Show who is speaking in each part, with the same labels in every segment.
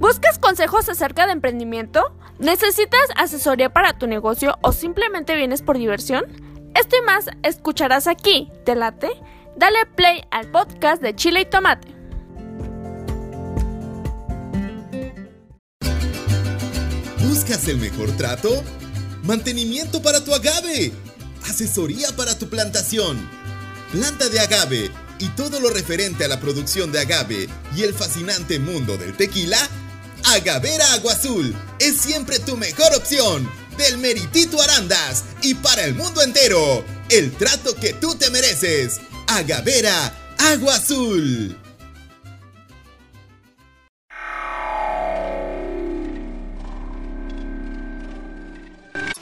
Speaker 1: ¿Buscas consejos acerca de emprendimiento? ¿Necesitas asesoría para tu negocio o simplemente vienes por diversión? Esto y más escucharás aquí, ¿te late? Dale play al podcast de Chile y Tomate.
Speaker 2: ¿Buscas el mejor trato? Mantenimiento para tu agave. Asesoría para tu plantación. Planta de agave y todo lo referente a la producción de agave y el fascinante mundo del tequila. Agavera Agua Azul es siempre tu mejor opción. Del Meritito Arandas y para el mundo entero. El trato que tú te mereces. Agavera Agua Azul.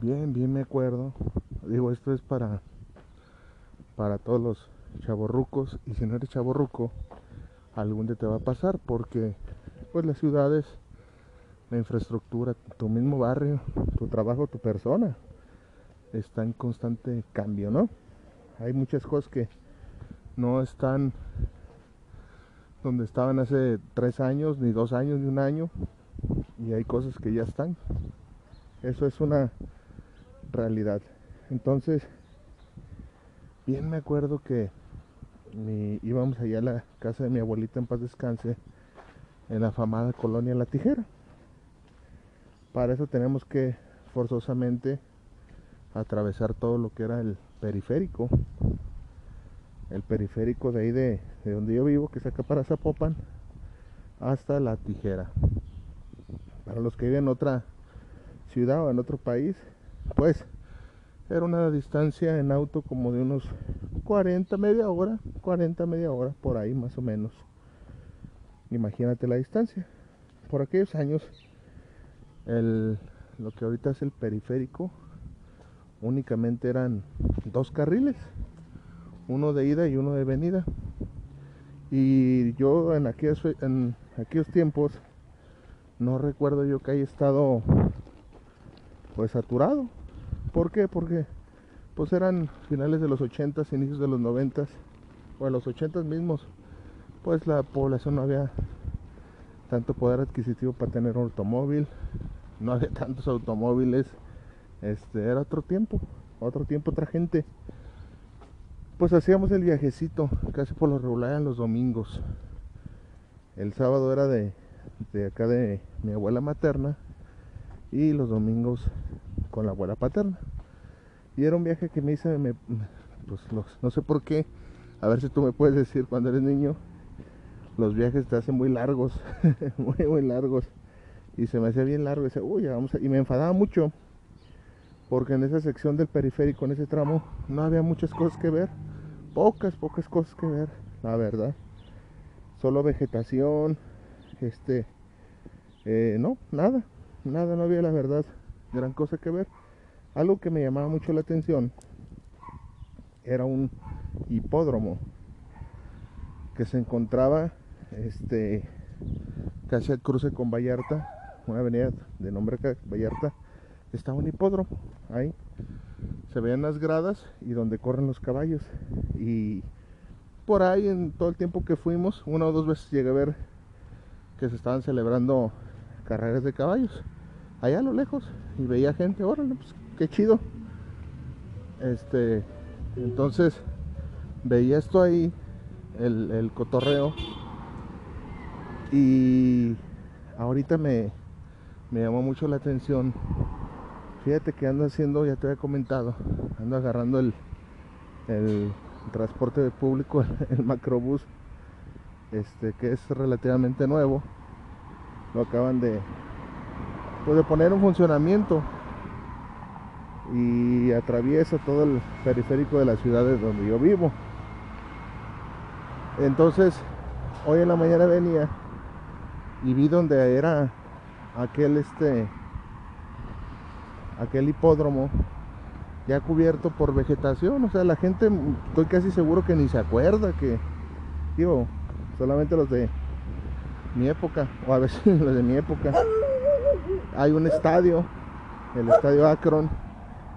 Speaker 3: bien, bien me acuerdo, digo, esto es para, para todos los chavorrucos, y si no eres chavorruco, algún día te va a pasar, porque pues las ciudades, la infraestructura, tu mismo barrio, tu trabajo, tu persona, está en constante cambio, ¿no? Hay muchas cosas que no están donde estaban hace tres años, ni dos años, ni un año, y hay cosas que ya están. Eso es una realidad. Entonces, bien me acuerdo que íbamos allá a la casa de mi abuelita en paz descanse, en la famada colonia La Tijera. Para eso tenemos que forzosamente atravesar todo lo que era el periférico. El periférico de ahí de, de donde yo vivo, que es acá para Zapopan, hasta La Tijera para los que viven en otra ciudad o en otro país, pues era una distancia en auto como de unos 40, media hora, 40, media hora, por ahí más o menos. Imagínate la distancia. Por aquellos años, el, lo que ahorita es el periférico, únicamente eran dos carriles, uno de ida y uno de venida. Y yo en aquellos, en aquellos tiempos no recuerdo yo que haya estado pues saturado. ¿Por qué? Porque pues eran finales de los 80s, inicios de los 90s, o de los 80s mismos, pues la población no había tanto poder adquisitivo para tener un automóvil, no había tantos automóviles, este era otro tiempo, otro tiempo, otra gente. Pues hacíamos el viajecito, casi por lo regular en los domingos. El sábado era de de acá de mi abuela materna y los domingos con la abuela paterna. Y era un viaje que me hice, me, pues no sé por qué, a ver si tú me puedes decir cuando eres niño, los viajes te hacen muy largos, muy, muy largos. Y se me hacía bien largo, y, decía, Uy, vamos y me enfadaba mucho, porque en esa sección del periférico, en ese tramo, no había muchas cosas que ver, pocas, pocas cosas que ver, la verdad. Solo vegetación, este, eh, no, nada, nada, no había la verdad gran cosa que ver. Algo que me llamaba mucho la atención era un hipódromo que se encontraba este casi al cruce con Vallarta, una avenida de nombre Vallarta, estaba un hipódromo ahí. Se veían las gradas y donde corren los caballos. Y por ahí en todo el tiempo que fuimos, una o dos veces llegué a ver que se estaban celebrando carreras de caballos allá a lo lejos y veía gente, órale, pues qué chido. Este, entonces veía esto ahí, el, el cotorreo, y ahorita me, me llamó mucho la atención. Fíjate que ando haciendo, ya te había comentado, ando agarrando el, el transporte público, el macrobús este que es relativamente nuevo lo acaban de pues, de poner en funcionamiento. Y atraviesa todo el periférico de la ciudad donde yo vivo. Entonces hoy en la mañana venía y vi donde era aquel este aquel hipódromo ya cubierto por vegetación, o sea, la gente estoy casi seguro que ni se acuerda que digo, solamente los de mi época o a veces los de mi época. Hay un estadio, el estadio Akron,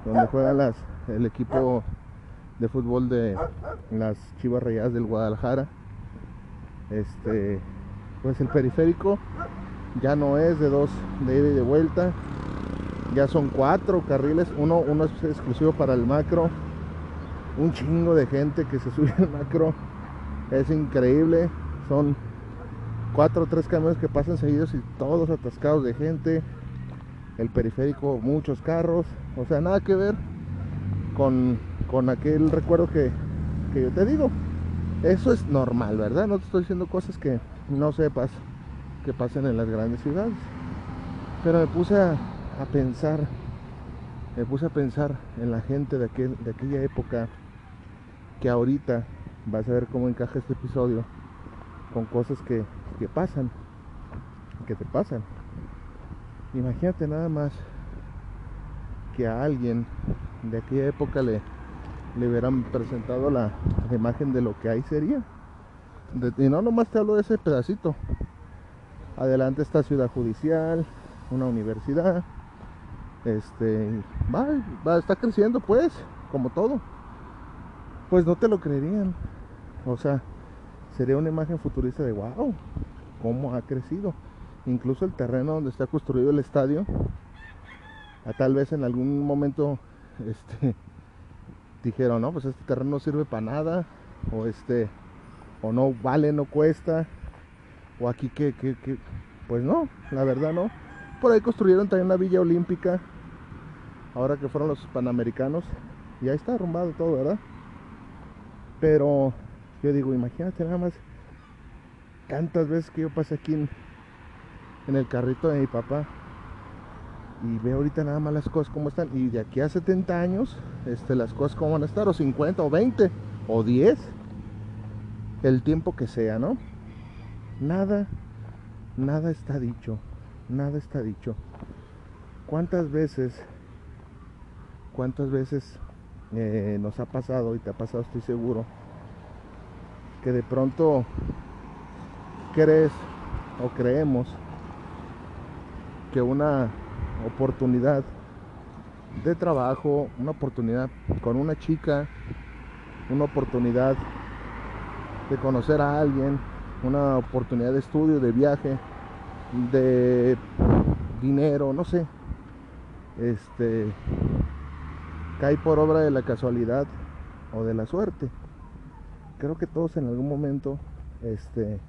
Speaker 3: donde juega el equipo de fútbol de las Chivas Rayadas del Guadalajara. Este, pues el periférico ya no es de dos de ida y de vuelta, ya son cuatro carriles, uno, uno es exclusivo para el macro, un chingo de gente que se sube al macro, es increíble, son cuatro o tres camiones que pasan seguidos y todos atascados de gente, el periférico muchos carros, o sea, nada que ver con, con aquel recuerdo que, que yo te digo. Eso es normal, ¿verdad? No te estoy diciendo cosas que no sepas que pasen en las grandes ciudades. Pero me puse a, a pensar, me puse a pensar en la gente de, aquel, de aquella época que ahorita vas a ver cómo encaja este episodio con cosas que, que pasan, que te pasan. Imagínate nada más que a alguien de aquella época le, le hubieran presentado la, imagen de lo que ahí sería. Y no nomás te hablo de ese pedacito. Adelante está ciudad judicial, una universidad. Este va, va, está creciendo pues, como todo. Pues no te lo creerían. O sea, sería una imagen futurista de wow, cómo ha crecido. Incluso el terreno donde está construido el estadio, a tal vez en algún momento este dijeron, no, pues este terreno no sirve para nada, o este, o no vale, no cuesta, o aquí que, que, que, pues no, la verdad no. Por ahí construyeron también una villa olímpica, ahora que fueron los panamericanos, y ahí está arrumbado todo, ¿verdad? Pero yo digo, imagínate nada más tantas veces que yo pasé aquí en, en el carrito de mi papá. Y veo ahorita nada más las cosas como están. Y de aquí a 70 años este, las cosas como van a estar o 50 o 20 o 10 el tiempo que sea no nada nada está dicho nada está dicho. Cuántas veces cuántas veces eh, nos ha pasado y te ha pasado estoy seguro que de pronto crees o creemos que una oportunidad de trabajo, una oportunidad con una chica, una oportunidad de conocer a alguien, una oportunidad de estudio, de viaje, de dinero, no sé. Este cae por obra de la casualidad o de la suerte. Creo que todos en algún momento este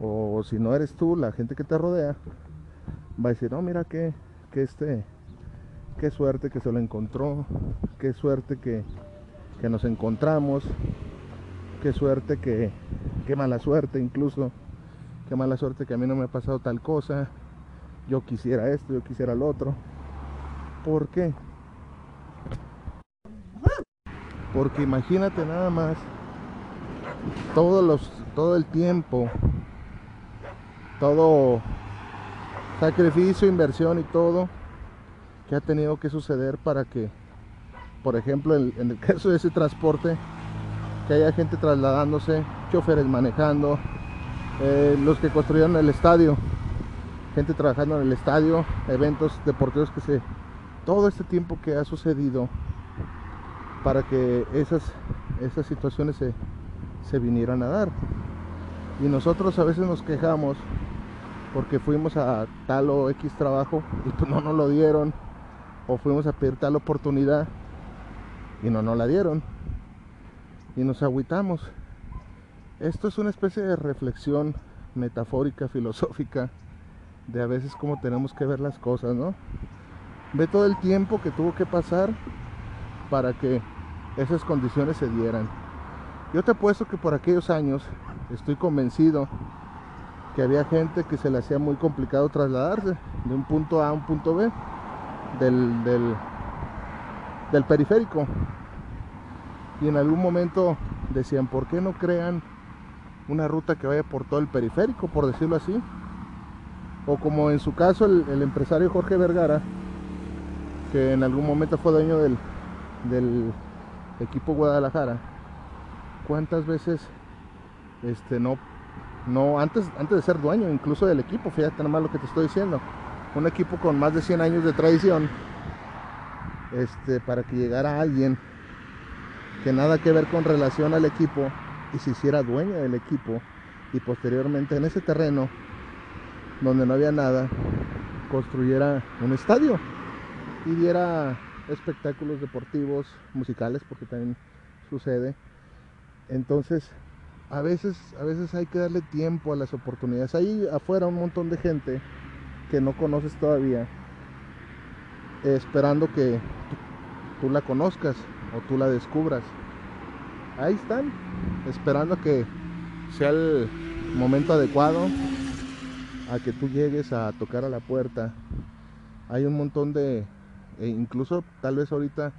Speaker 3: o si no eres tú, la gente que te rodea va a decir, no, mira que, que este, qué suerte que se lo encontró, qué suerte que, que nos encontramos, qué suerte que, qué mala suerte incluso, qué mala suerte que a mí no me ha pasado tal cosa, yo quisiera esto, yo quisiera lo otro. ¿Por qué? Porque imagínate nada más todos los, todo el tiempo, todo sacrificio, inversión y todo que ha tenido que suceder para que, por ejemplo, en, el caso de ese transporte, que haya gente trasladándose, choferes manejando, eh, los que construyeron el estadio, gente trabajando en el estadio, eventos deportivos que se, todo este tiempo que ha sucedido para que esas, esas situaciones se, se vinieran a dar. Y nosotros a veces nos quejamos porque fuimos a tal o X trabajo y pues no nos lo dieron. O fuimos a pedir tal oportunidad y no nos la dieron. Y nos agüitamos. Esto es una especie de reflexión metafórica, filosófica, de a veces cómo tenemos que ver las cosas, ¿no? Ve todo el tiempo que tuvo que pasar para que esas condiciones se dieran. Yo te apuesto que por aquellos años estoy convencido que había gente que se le hacía muy complicado trasladarse de un punto A a un punto B del, del, del periférico. Y en algún momento decían, ¿por qué no crean una ruta que vaya por todo el periférico, por decirlo así? O como en su caso el, el empresario Jorge Vergara, que en algún momento fue dueño del, del equipo Guadalajara, ¿cuántas veces este, no, no antes, antes de ser dueño incluso del equipo, fíjate nada más lo que te estoy diciendo, un equipo con más de 100 años de tradición, este, para que llegara alguien que nada que ver con relación al equipo y se hiciera dueño del equipo y posteriormente en ese terreno donde no había nada construyera un estadio y diera espectáculos deportivos, musicales, porque también sucede. Entonces, a veces, a veces hay que darle tiempo a las oportunidades. Hay afuera un montón de gente que no conoces todavía, esperando que tú, la conozcas o tú la descubras. Ahí están, esperando que sea el momento adecuado, a que tú llegues a tocar a la puerta. Hay un montón de, e incluso tal vez ahorita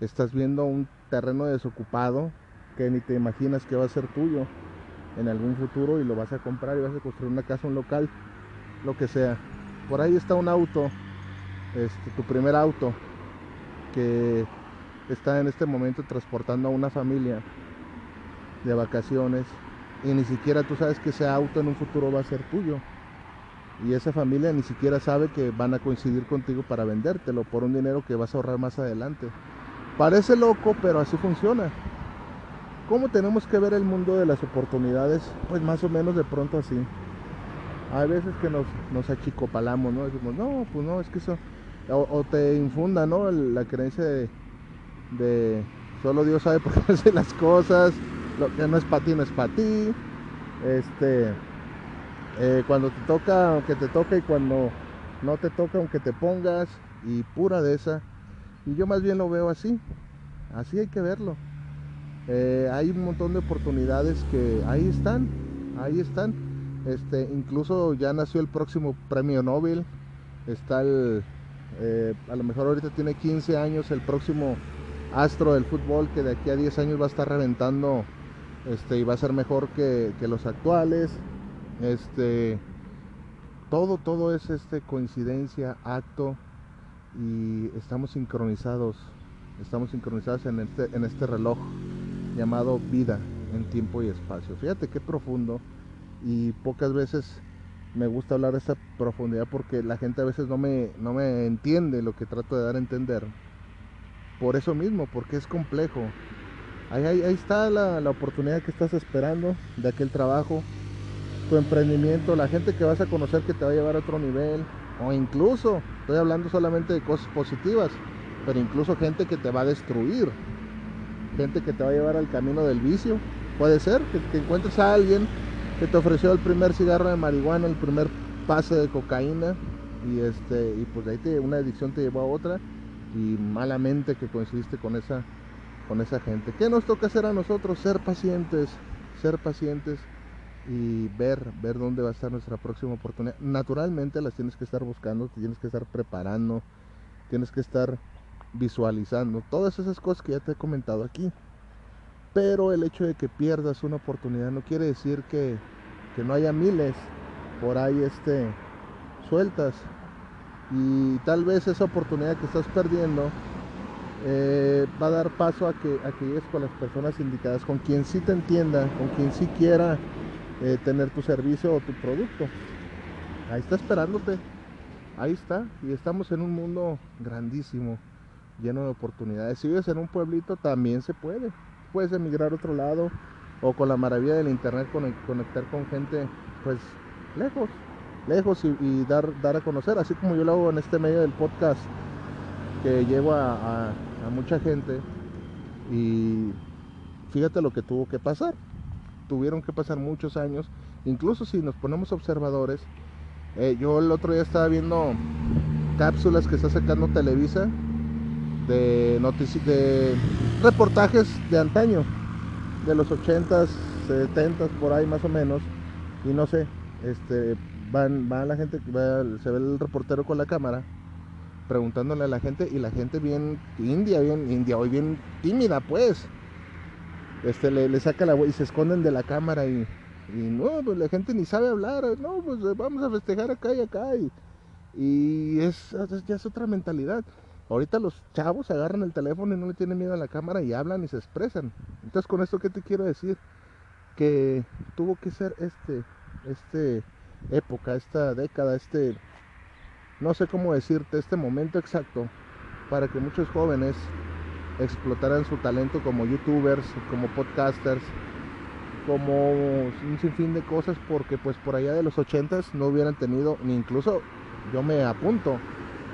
Speaker 3: estás viendo un terreno desocupado que ni te imaginas que va a ser tuyo en algún futuro y lo vas a comprar y vas a construir una casa, un local, lo que sea. Por ahí está un auto, este, tu primer auto, que está en este momento transportando a una familia de vacaciones y ni siquiera tú sabes que ese auto en un futuro va a ser tuyo. Y esa familia ni siquiera sabe que van a coincidir contigo para vendértelo por un dinero que vas a ahorrar más adelante. Parece loco, pero así funciona. ¿Cómo tenemos que ver el mundo de las oportunidades? Pues más o menos de pronto así. Hay veces que nos, nos achicopalamos, ¿no? Decimos, no, pues no, es que eso... O, te infunda, ¿no? La creencia de, solo Dios sabe por qué hace las cosas, lo que no es para ti, no es para ti. Este, eh, cuando te toca, aunque te toca y cuando no te toca, aunque te pongas, y pura de esa. Y yo más bien lo veo así, así hay que verlo. Eh, hay un montón de oportunidades que ahí están, ahí están. Este, incluso ya nació el próximo premio Nobel. Está el, eh, a lo mejor ahorita tiene 15 años el próximo astro del fútbol que de aquí a 10 años va a estar reventando este, y va a ser mejor que, que los actuales. Este, todo, todo es este, coincidencia, acto y estamos sincronizados, estamos sincronizados en este, en este reloj llamado vida en tiempo y espacio. Fíjate qué profundo y pocas veces me gusta hablar de esa profundidad porque la gente a veces no me, no me entiende lo que trato de dar a entender. Por eso mismo, porque es complejo. Ahí, ahí, ahí está la, la oportunidad que estás esperando de aquel trabajo, tu emprendimiento, la gente que vas a conocer que te va a llevar a otro nivel, o incluso, estoy hablando solamente de cosas positivas, pero incluso gente que te va a destruir, gente que te va a llevar al camino del vicio. Puede ser que, que encuentres a alguien que te ofreció el primer cigarro de marihuana, el primer pase de cocaína, y este, y pues de ahí te, una adicción te llevó a otra, y malamente que coincidiste con esa, con esa gente. ¿Qué nos toca hacer a nosotros? Ser pacientes, ser pacientes y ver, ver dónde va a estar nuestra próxima oportunidad. Naturalmente las tienes que estar buscando, tienes que estar preparando, tienes que estar visualizando, todas esas cosas que ya te he comentado aquí. Pero el hecho de que pierdas una oportunidad no quiere decir que, que no haya miles por ahí este, sueltas. Y tal vez esa oportunidad que estás perdiendo eh, va a dar paso a que, a que llegues con las personas indicadas, con quien sí te entienda, con quien sí quiera eh, tener tu servicio o tu producto. Ahí está esperándote. Ahí está. Y estamos en un mundo grandísimo, lleno de oportunidades. Si vives en un pueblito, también se puede. Puedes emigrar a otro lado o con la maravilla del internet conectar con gente pues lejos, lejos y, dar, dar a conocer, así como yo lo hago en este medio del podcast que llevo a mucha gente y fíjate lo que tuvo que pasar tuvieron que pasar muchos años. Incluso si nos ponemos observadores, eh, yo el otro día estaba viendo cápsulas que está sacando Televisa de, de reportajes de antaño, de los 80s, 70s, por ahí más o menos. Y no sé, este, van, va la gente, va, se ve el reportero con la cámara preguntándole a la gente y la gente bien india, bien india, hoy bien tímida pues este, le, saca la y se esconden de la cámara y, no, pues la gente ni sabe hablar, no, pues vamos a festejar acá y acá. Y es, ya es otra mentalidad. Ahorita los chavos agarran el teléfono y no le tienen miedo a la cámara y hablan y se expresan. Entonces, con esto, ¿qué te quiero decir? Que tuvo que ser este, este época, esta década, este, no sé cómo decirte, este momento exacto para que muchos jóvenes explotaran su talento como youtubers, como podcasters, como un sinfín de cosas, porque pues por allá de los ochentas no hubieran tenido, ni incluso yo me apunto,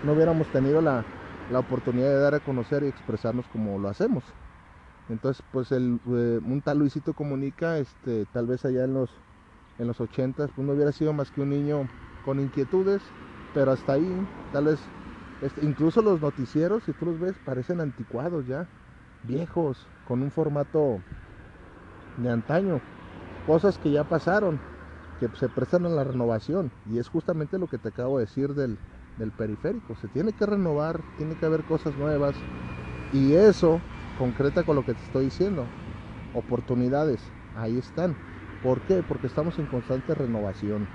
Speaker 3: no hubiéramos tenido la, la oportunidad de dar a conocer y expresarnos como lo hacemos. Entonces, pues el, eh, un tal Luisito Comunica, este, tal vez allá en los, en los 80 pues no hubiera sido más que un niño con inquietudes, pero hasta ahí, tal vez, este, incluso los noticieros, si tú los ves, parecen anticuados ya, viejos, con un formato de antaño, cosas que ya pasaron, que se prestan a la renovación, y es justamente lo que te acabo de decir del, del periférico. Se tiene que renovar, tiene que haber cosas nuevas. Y eso concreta con lo que te estoy diciendo. Oportunidades, ahí están. ¿Por qué? Porque estamos en constante renovación.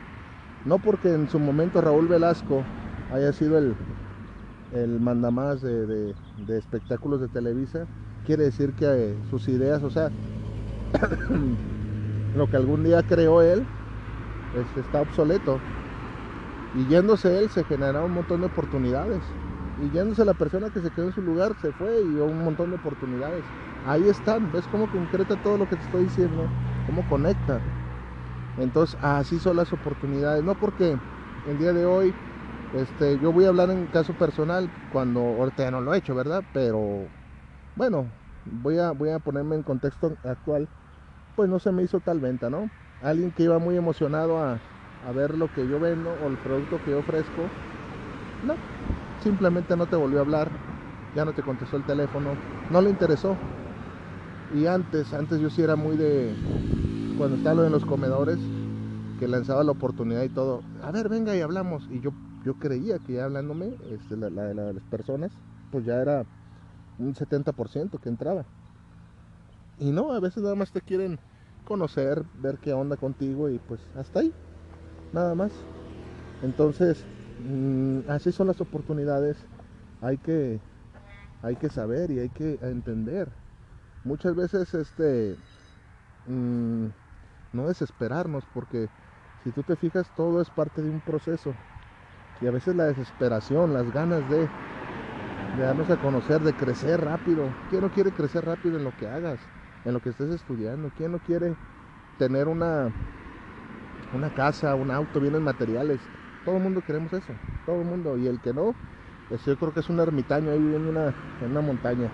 Speaker 3: No porque en su momento Raúl Velasco haya sido el, el mandamás de, de, espectáculos de Televisa, quiere decir que eh, sus ideas, o sea, lo que algún día creó él, este, está obsoleto. Y yéndose él se generaron un montón de oportunidades. Y yéndose la persona que se quedó en su lugar se fue y un montón de oportunidades. Ahí están, ves cómo concreta todo lo que te estoy diciendo, cómo conecta. Entonces así son las oportunidades. No porque el día de hoy, este, yo voy a hablar en caso personal cuando ahorita ya no lo he hecho, ¿verdad? Pero bueno, voy a, voy a ponerme en contexto actual. Pues no se me hizo tal venta, ¿no? Alguien que iba muy emocionado a, a ver lo que yo vendo o el producto que yo ofrezco. No, simplemente no te volvió a hablar, ya no te contestó el teléfono, no le interesó. Y antes, antes yo sí era muy de, cuando estaba en los comedores, que lanzaba la oportunidad y todo, a ver, venga y hablamos. Y yo, yo creía que ya hablándome, este, la, la, la, las personas, pues ya era un 70% que entraba. Y no, a veces nada más te quieren conocer, ver qué onda contigo y pues hasta ahí nada más. Entonces, mmm, así son las oportunidades. Hay que, hay que saber y hay que entender. Muchas veces, este, mmm, no desesperarnos, porque si tú te fijas, todo es parte de un proceso. Y a veces la desesperación, las ganas de, de darnos a conocer, de crecer rápido. ¿Quién no quiere crecer rápido en lo que hagas, en lo que estés estudiando? ¿Quién no quiere tener una una casa, un auto, bienes materiales. Todo el mundo queremos eso, todo el mundo. Y el que no, pues yo creo que es un ermitaño ahí viviendo en una, en una montaña.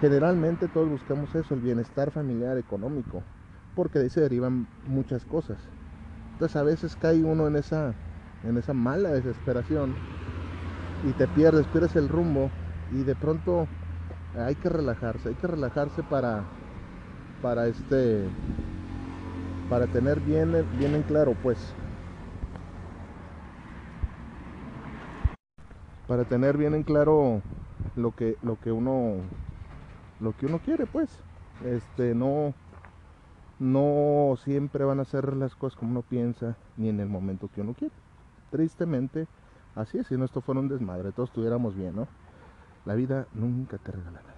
Speaker 3: Generalmente todos buscamos eso, el bienestar familiar, económico, porque de ahí se derivan muchas cosas. Entonces a veces cae uno en esa, en esa mala desesperación y te pierdes, pierdes el rumbo y de pronto hay que relajarse, hay que relajarse para, para este, para tener bien, en claro pues. Para tener bien en claro lo que lo que uno lo que uno quiere pues. Este no no siempre van a ser las cosas como uno piensa ni en el momento que uno quiere. Tristemente así es si no esto fuera un desmadre todos estuviéramos bien no la vida nunca te regala